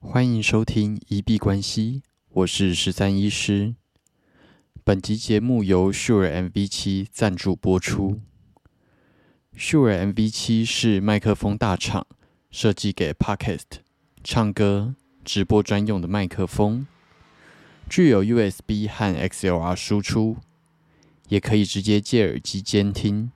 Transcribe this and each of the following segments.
欢迎收听一币关系，我是十三医师。本集节目由 Sure MV 七赞助播出。Sure MV 七是麦克风大厂设计给 Podcast、唱歌、直播专用的麦克风，具有 USB 和 XLR 输出，也可以直接接耳机监听，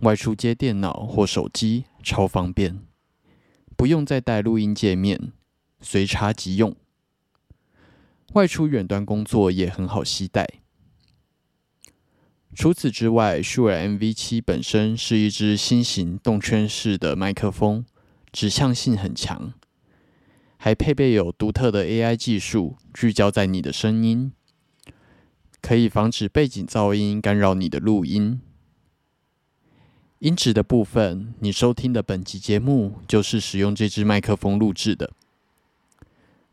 外出接电脑或手机超方便，不用再带录音界面。随插即用，外出远端工作也很好携带。除此之外，Shure MV7 本身是一支新型动圈式的麦克风，指向性很强，还配备有独特的 AI 技术，聚焦在你的声音，可以防止背景噪音干扰你的录音。音质的部分，你收听的本集节目就是使用这支麦克风录制的。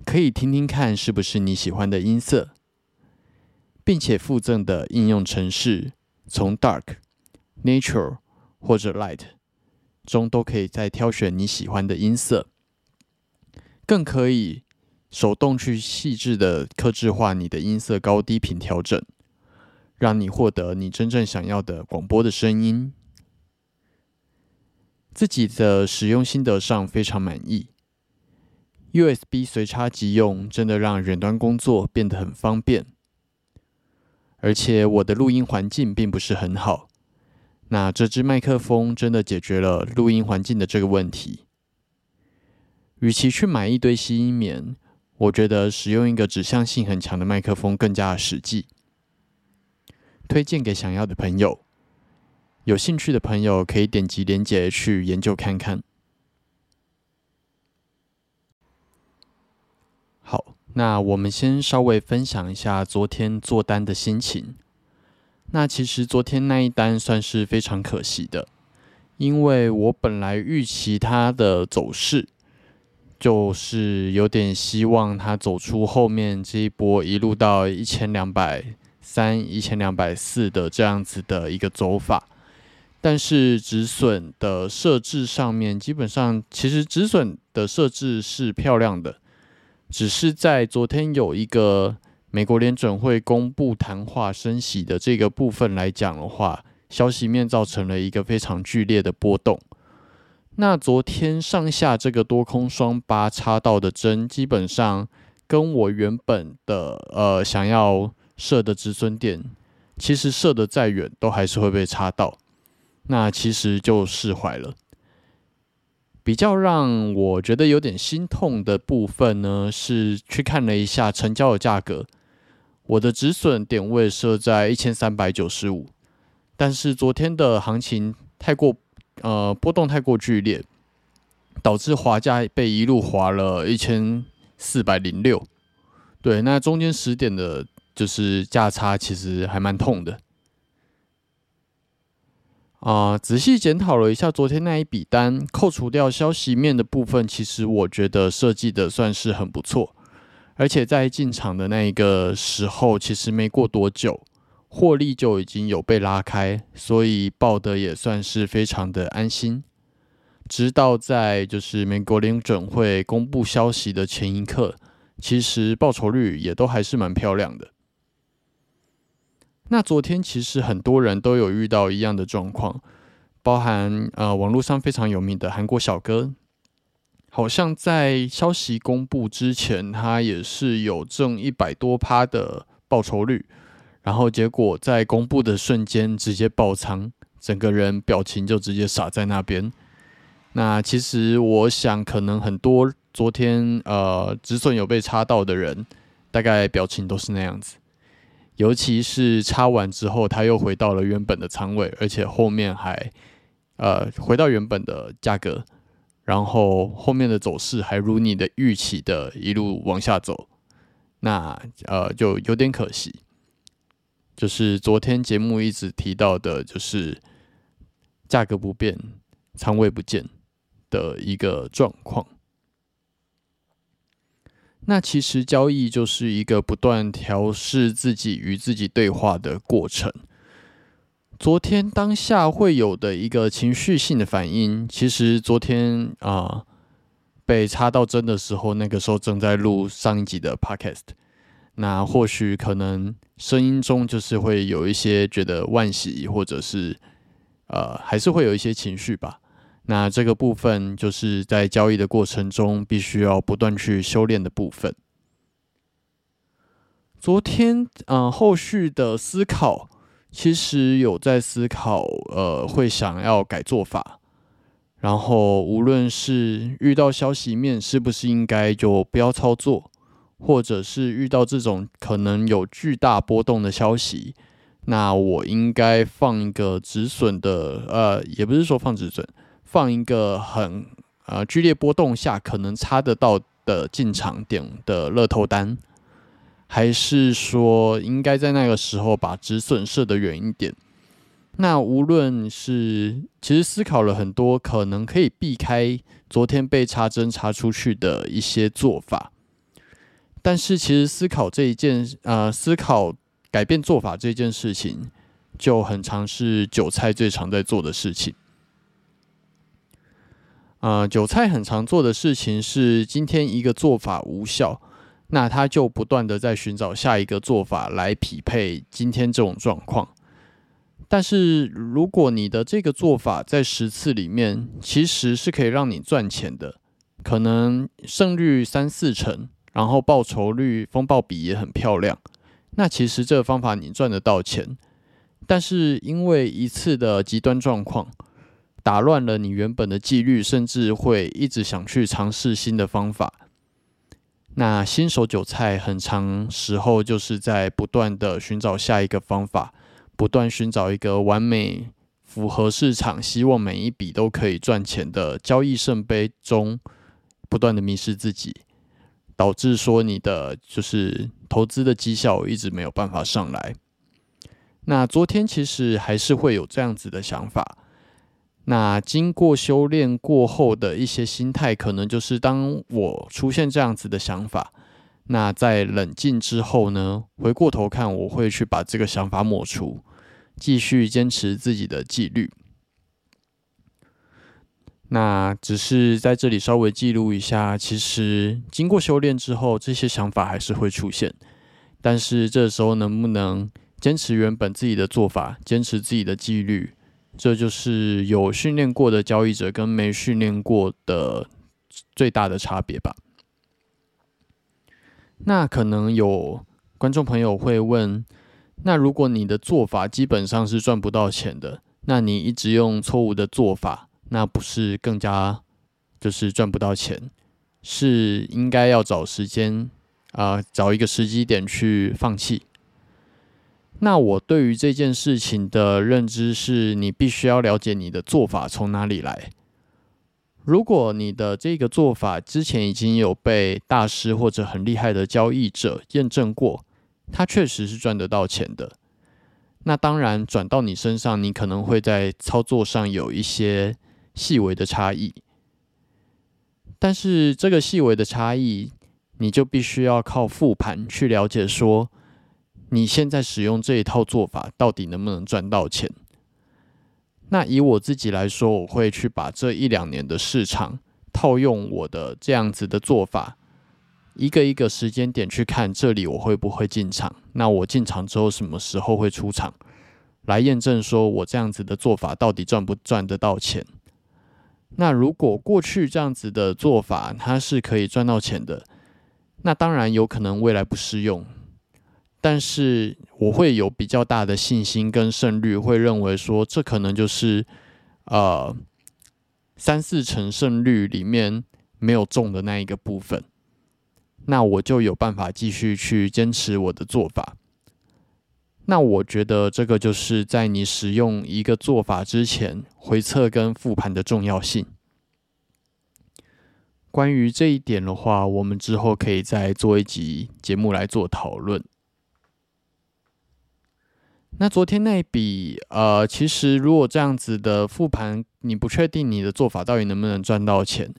可以听听看是不是你喜欢的音色，并且附赠的应用程式，从 Dark、Nature 或者 Light 中都可以再挑选你喜欢的音色，更可以手动去细致的克制化你的音色高低频调整，让你获得你真正想要的广播的声音。自己的使用心得上非常满意。USB 随插即用，真的让远端工作变得很方便。而且我的录音环境并不是很好，那这支麦克风真的解决了录音环境的这个问题。与其去买一堆吸音棉，我觉得使用一个指向性很强的麦克风更加实际。推荐给想要的朋友，有兴趣的朋友可以点击链接去研究看看。好，那我们先稍微分享一下昨天做单的心情。那其实昨天那一单算是非常可惜的，因为我本来预期它的走势，就是有点希望它走出后面这一波一路到一千两百三、一千两百四的这样子的一个走法。但是止损的设置上面，基本上其实止损的设置是漂亮的。只是在昨天有一个美国联准会公布谈话升息的这个部分来讲的话，消息面造成了一个非常剧烈的波动。那昨天上下这个多空双八插到的针，基本上跟我原本的呃想要设的止损点，其实设的再远都还是会被插到，那其实就释怀了。比较让我觉得有点心痛的部分呢，是去看了一下成交的价格，我的止损点位设在一千三百九十五，但是昨天的行情太过呃波动太过剧烈，导致滑价被一路滑了一千四百零六，对，那中间十点的就是价差其实还蛮痛的。啊，仔细检讨了一下昨天那一笔单，扣除掉消息面的部分，其实我觉得设计的算是很不错。而且在进场的那一个时候，其实没过多久，获利就已经有被拉开，所以报的也算是非常的安心。直到在就是美国联准会公布消息的前一刻，其实报酬率也都还是蛮漂亮的。那昨天其实很多人都有遇到一样的状况，包含呃网络上非常有名的韩国小哥，好像在消息公布之前，他也是有挣一百多趴的报酬率，然后结果在公布的瞬间直接爆仓，整个人表情就直接傻在那边。那其实我想，可能很多昨天呃止损有被插到的人，大概表情都是那样子。尤其是插完之后，他又回到了原本的仓位，而且后面还呃回到原本的价格，然后后面的走势还如你的预期的一路往下走，那呃就有点可惜。就是昨天节目一直提到的，就是价格不变，仓位不见的一个状况。那其实交易就是一个不断调试自己与自己对话的过程。昨天当下会有的一个情绪性的反应，其实昨天啊被插到针的时候，那个时候正在录上一集的 podcast，那或许可能声音中就是会有一些觉得惋惜，或者是呃，还是会有一些情绪吧。那这个部分就是在交易的过程中必须要不断去修炼的部分。昨天，嗯，后续的思考其实有在思考，呃，会想要改做法。然后，无论是遇到消息面，是不是应该就不要操作，或者是遇到这种可能有巨大波动的消息，那我应该放一个止损的，呃，也不是说放止损，放一个很呃剧烈波动下可能插得到的进场点的乐透单，还是说应该在那个时候把止损设得远一点？那无论是其实思考了很多可能可以避开昨天被插针插出去的一些做法，但是其实思考这一件呃思考改变做法这件事情就很常是韭菜最常在做的事情。呃，韭菜很常做的事情是今天一个做法无效，那他就不断的在寻找下一个做法来匹配今天这种状况。但是，如果你的这个做法在十次里面其实是可以让你赚钱的，可能胜率三四成，然后报酬率风暴比也很漂亮，那其实这个方法你赚得到钱。但是因为一次的极端状况，打乱了你原本的纪律，甚至会一直想去尝试新的方法。那新手韭菜很长时候就是在不断的寻找下一个方法。不断寻找一个完美符合市场，希望每一笔都可以赚钱的交易圣杯中，不断的迷失自己，导致说你的就是投资的绩效一直没有办法上来。那昨天其实还是会有这样子的想法。那经过修炼过后的一些心态，可能就是当我出现这样子的想法。那在冷静之后呢？回过头看，我会去把这个想法抹除，继续坚持自己的纪律。那只是在这里稍微记录一下，其实经过修炼之后，这些想法还是会出现。但是这时候能不能坚持原本自己的做法，坚持自己的纪律，这就是有训练过的交易者跟没训练过的最大的差别吧。那可能有观众朋友会问：那如果你的做法基本上是赚不到钱的，那你一直用错误的做法，那不是更加就是赚不到钱？是应该要找时间啊，找一个时机点去放弃？那我对于这件事情的认知是，你必须要了解你的做法从哪里来。如果你的这个做法之前已经有被大师或者很厉害的交易者验证过，他确实是赚得到钱的。那当然转到你身上，你可能会在操作上有一些细微的差异。但是这个细微的差异，你就必须要靠复盘去了解，说你现在使用这一套做法到底能不能赚到钱。那以我自己来说，我会去把这一两年的市场套用我的这样子的做法，一个一个时间点去看这里我会不会进场。那我进场之后什么时候会出场，来验证说我这样子的做法到底赚不赚得到钱。那如果过去这样子的做法它是可以赚到钱的，那当然有可能未来不适用。但是我会有比较大的信心跟胜率，会认为说这可能就是呃三四成胜率里面没有中的那一个部分，那我就有办法继续去坚持我的做法。那我觉得这个就是在你使用一个做法之前，回测跟复盘的重要性。关于这一点的话，我们之后可以再做一集节目来做讨论。那昨天那一笔，呃，其实如果这样子的复盘，你不确定你的做法到底能不能赚到钱。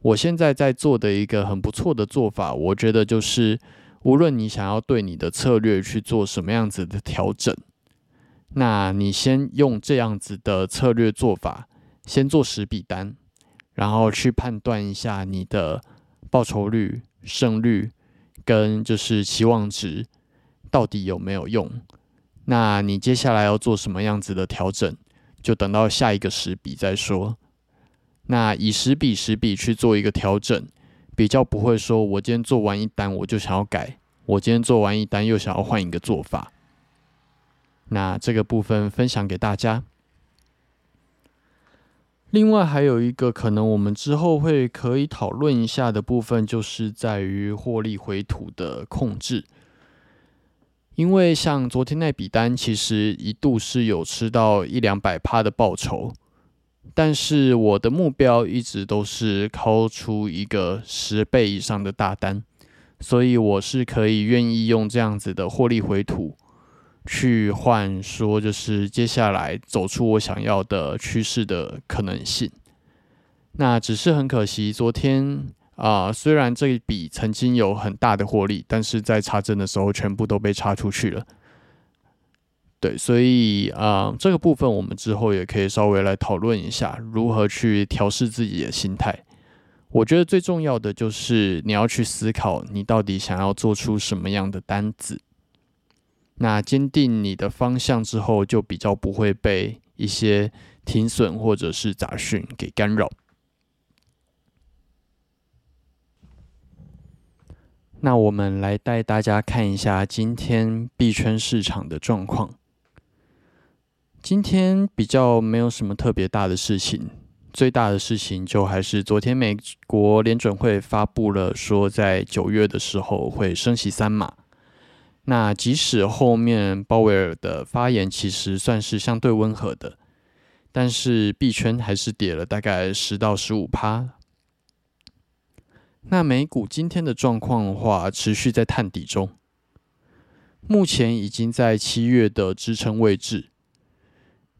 我现在在做的一个很不错的做法，我觉得就是，无论你想要对你的策略去做什么样子的调整，那你先用这样子的策略做法，先做十笔单，然后去判断一下你的报酬率、胜率跟就是期望值到底有没有用。那你接下来要做什么样子的调整，就等到下一个十笔再说。那以十笔十笔去做一个调整，比较不会说我今天做完一单我就想要改，我今天做完一单又想要换一个做法。那这个部分分享给大家。另外还有一个可能我们之后会可以讨论一下的部分，就是在于获利回吐的控制。因为像昨天那笔单，其实一度是有吃到一两百趴的报酬，但是我的目标一直都是抛出一个十倍以上的大单，所以我是可以愿意用这样子的获利回吐。去换说，就是接下来走出我想要的趋势的可能性。那只是很可惜，昨天啊，虽然这一笔曾经有很大的获利，但是在查证的时候全部都被查出去了。对，所以啊，这个部分我们之后也可以稍微来讨论一下，如何去调试自己的心态。我觉得最重要的就是你要去思考，你到底想要做出什么样的单子。那坚定你的方向之后，就比较不会被一些停损或者是杂讯给干扰。那我们来带大家看一下今天币圈市场的状况。今天比较没有什么特别大的事情，最大的事情就还是昨天美国联准会发布了说，在九月的时候会升息三码。那即使后面鲍威尔的发言其实算是相对温和的，但是币圈还是跌了大概十到十五趴。那美股今天的状况的话，持续在探底中，目前已经在七月的支撑位置。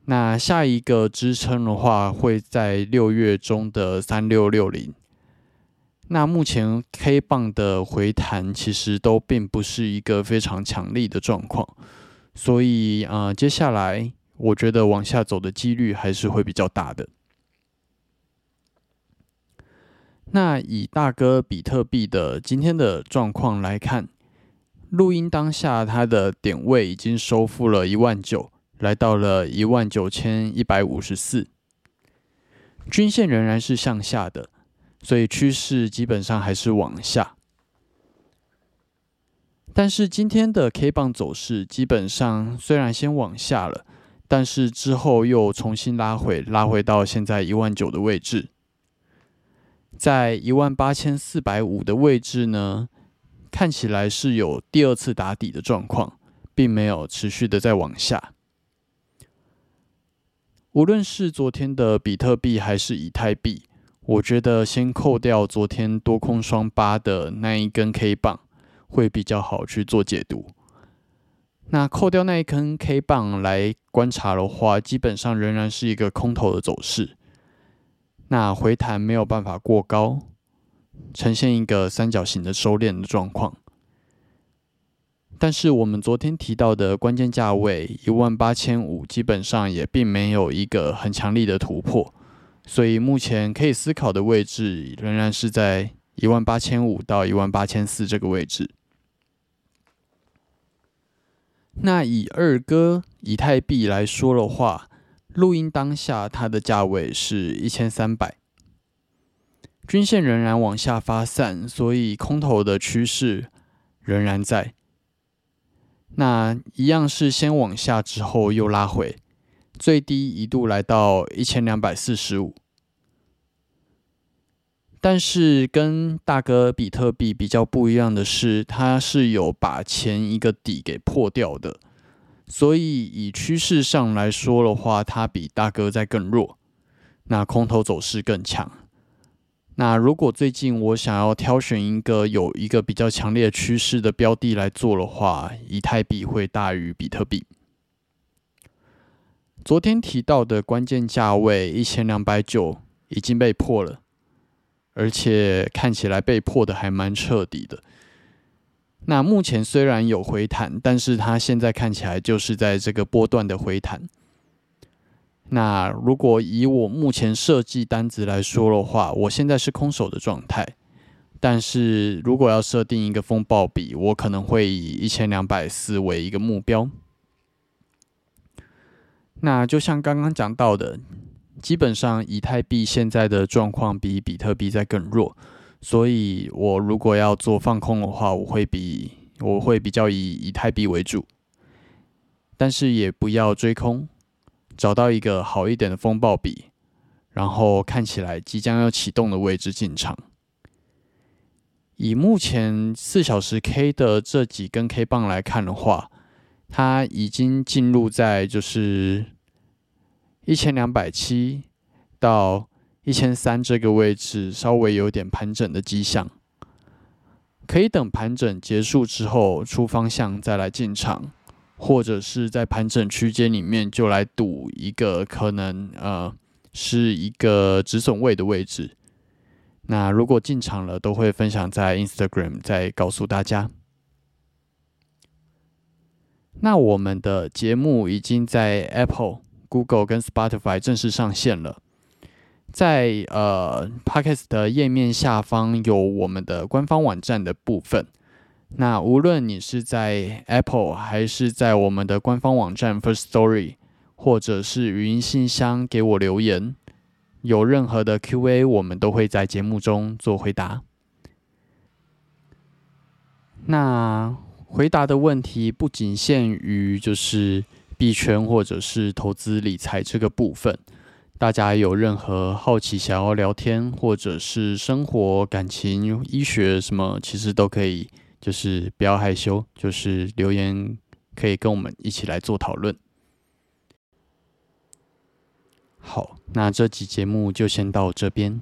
那下一个支撑的话，会在六月中的三六六零。那目前 K 棒的回弹其实都并不是一个非常强力的状况，所以啊，接下来我觉得往下走的几率还是会比较大的。那以大哥比特币的今天的状况来看，录音当下它的点位已经收复了一万九，来到了一万九千一百五十四，均线仍然是向下的。所以趋势基本上还是往下，但是今天的 K 棒走势基本上虽然先往下了，但是之后又重新拉回，拉回到现在一万九的位置，在一万八千四百五的位置呢，看起来是有第二次打底的状况，并没有持续的在往下。无论是昨天的比特币还是以太币。我觉得先扣掉昨天多空双八的那一根 K 棒会比较好去做解读。那扣掉那一根 K 棒来观察的话，基本上仍然是一个空头的走势。那回弹没有办法过高，呈现一个三角形的收敛的状况。但是我们昨天提到的关键价位一万八千五，基本上也并没有一个很强力的突破。所以目前可以思考的位置仍然是在一万八千五到一万八千四这个位置。那以二哥以太币来说的话，录音当下它的价位是一千三百，均线仍然往下发散，所以空头的趋势仍然在。那一样是先往下之后又拉回。最低一度来到一千两百四十五，但是跟大哥比特币比较不一样的是，它是有把前一个底给破掉的，所以以趋势上来说的话，它比大哥在更弱，那空头走势更强。那如果最近我想要挑选一个有一个比较强烈趋势的标的来做的话，以太币会大于比特币。昨天提到的关键价位一千两百九已经被破了，而且看起来被破的还蛮彻底的。那目前虽然有回弹，但是它现在看起来就是在这个波段的回弹。那如果以我目前设计单子来说的话，我现在是空手的状态。但是如果要设定一个风暴比，我可能会以一千两百四为一个目标。那就像刚刚讲到的，基本上以太币现在的状况比比特币在更弱，所以我如果要做放空的话，我会比我会比较以以太币为主，但是也不要追空，找到一个好一点的风暴比，然后看起来即将要启动的位置进场。以目前四小时 K 的这几根 K 棒来看的话，它已经进入在就是一千两百七到一千三这个位置，稍微有点盘整的迹象。可以等盘整结束之后出方向再来进场，或者是在盘整区间里面就来赌一个可能呃是一个止损位的位置。那如果进场了，都会分享在 Instagram，再告诉大家。那我们的节目已经在 Apple、Google 跟 Spotify 正式上线了，在呃 Podcast 的页面下方有我们的官方网站的部分。那无论你是在 Apple 还是在我们的官方网站 First Story，或者是语音信箱给我留言。有任何的 Q&A，我们都会在节目中做回答。那回答的问题不仅限于就是币圈或者是投资理财这个部分，大家有任何好奇想要聊天，或者是生活、感情、医学什么，其实都可以，就是不要害羞，就是留言可以跟我们一起来做讨论。好，那这期节目就先到这边。